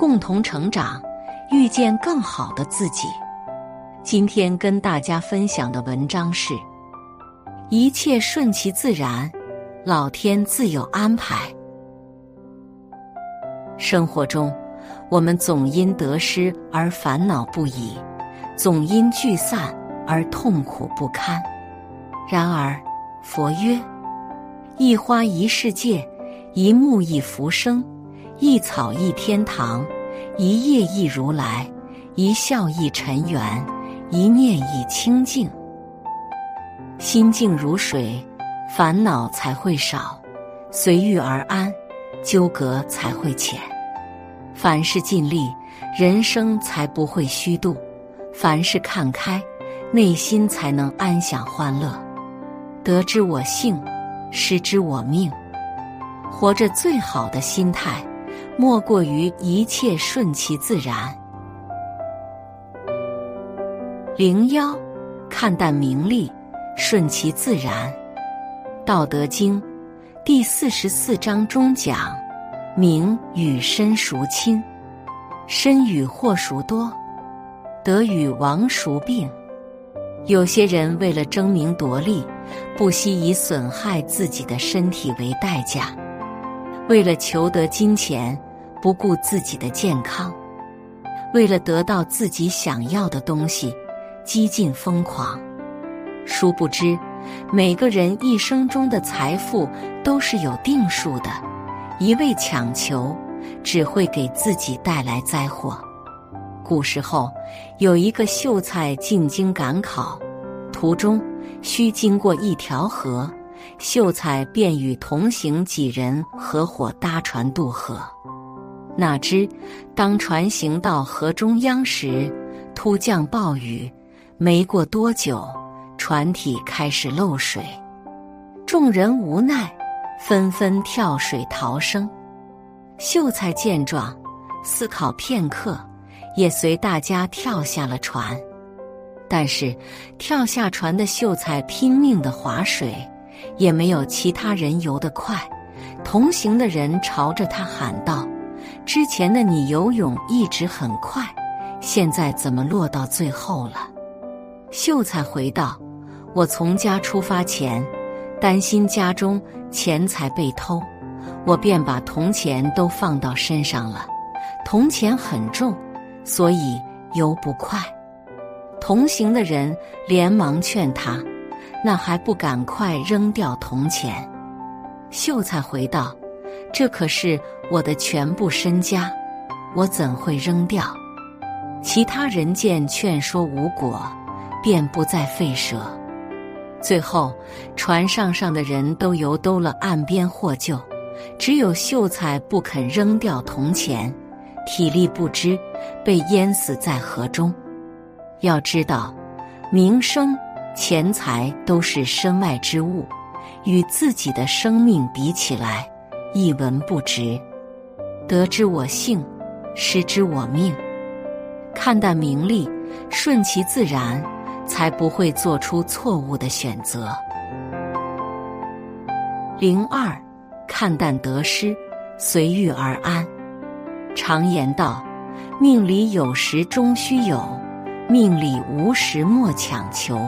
共同成长，遇见更好的自己。今天跟大家分享的文章是：一切顺其自然，老天自有安排。生活中，我们总因得失而烦恼不已，总因聚散而痛苦不堪。然而，佛曰：一花一世界，一木一浮生，一草一天堂，一叶一如来，一笑一尘缘，一念一清净。心静如水，烦恼才会少；随遇而安，纠葛才会浅。凡事尽力，人生才不会虚度；凡事看开，内心才能安享欢乐。得之我幸。失之我命，活着最好的心态，莫过于一切顺其自然。零幺，看淡名利，顺其自然。《道德经》第四十四章中讲：“名与身孰亲？身与祸孰多？得与亡孰病？”有些人为了争名夺利。不惜以损害自己的身体为代价，为了求得金钱，不顾自己的健康，为了得到自己想要的东西，激进疯狂。殊不知，每个人一生中的财富都是有定数的，一味强求只会给自己带来灾祸。古时候，有一个秀才进京赶考，途中。需经过一条河，秀才便与同行几人合伙搭船渡河。哪知当船行到河中央时，突降暴雨，没过多久，船体开始漏水。众人无奈，纷纷跳水逃生。秀才见状，思考片刻，也随大家跳下了船。但是，跳下船的秀才拼命的划水，也没有其他人游得快。同行的人朝着他喊道：“之前的你游泳一直很快，现在怎么落到最后了？”秀才回道：“我从家出发前，担心家中钱财被偷，我便把铜钱都放到身上了。铜钱很重，所以游不快。”同行的人连忙劝他：“那还不赶快扔掉铜钱？”秀才回道：“这可是我的全部身家，我怎会扔掉？”其他人见劝说无果，便不再费舌。最后，船上上的人都游兜了岸边获救，只有秀才不肯扔掉铜钱，体力不支，被淹死在河中。要知道，名声、钱财都是身外之物，与自己的生命比起来，一文不值。得之我幸，失之我命。看淡名利，顺其自然，才不会做出错误的选择。零二，看淡得失，随遇而安。常言道：命里有时终须有。命里无时莫强求，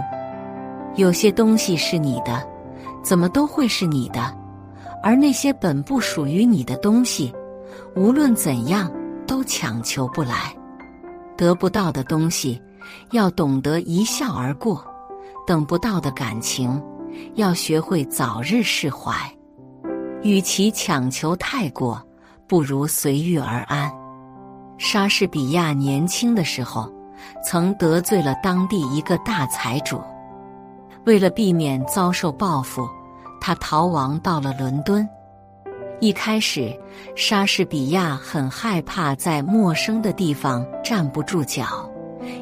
有些东西是你的，怎么都会是你的；而那些本不属于你的东西，无论怎样都强求不来。得不到的东西，要懂得一笑而过；等不到的感情，要学会早日释怀。与其强求太过，不如随遇而安。莎士比亚年轻的时候。曾得罪了当地一个大财主，为了避免遭受报复，他逃亡到了伦敦。一开始，莎士比亚很害怕在陌生的地方站不住脚，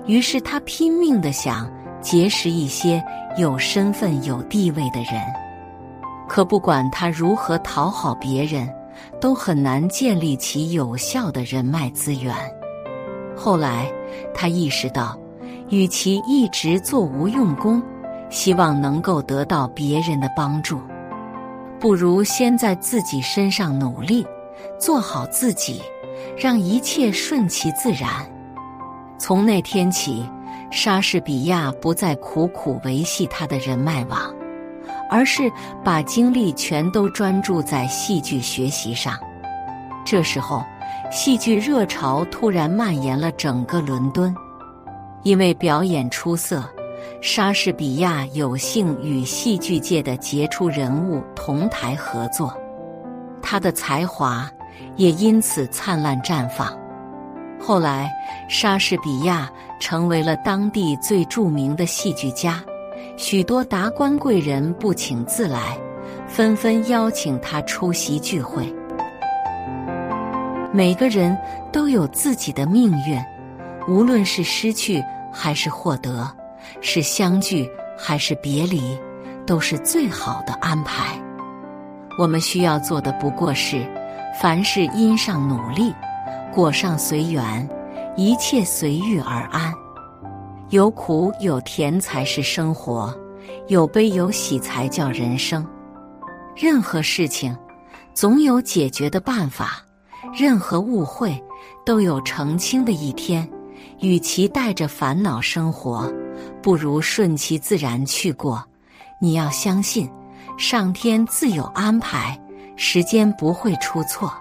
于是他拼命的想结识一些有身份、有地位的人。可不管他如何讨好别人，都很难建立起有效的人脉资源。后来，他意识到，与其一直做无用功，希望能够得到别人的帮助，不如先在自己身上努力，做好自己，让一切顺其自然。从那天起，莎士比亚不再苦苦维系他的人脉网，而是把精力全都专注在戏剧学习上。这时候，戏剧热潮突然蔓延了整个伦敦。因为表演出色，莎士比亚有幸与戏剧界的杰出人物同台合作，他的才华也因此灿烂绽放。后来，莎士比亚成为了当地最著名的戏剧家，许多达官贵人不请自来，纷纷邀请他出席聚会。每个人都有自己的命运。无论是失去还是获得，是相聚还是别离，都是最好的安排。我们需要做的不过是，凡事因上努力，果上随缘，一切随遇而安。有苦有甜才是生活，有悲有喜才叫人生。任何事情，总有解决的办法；任何误会，都有澄清的一天。与其带着烦恼生活，不如顺其自然去过。你要相信，上天自有安排，时间不会出错。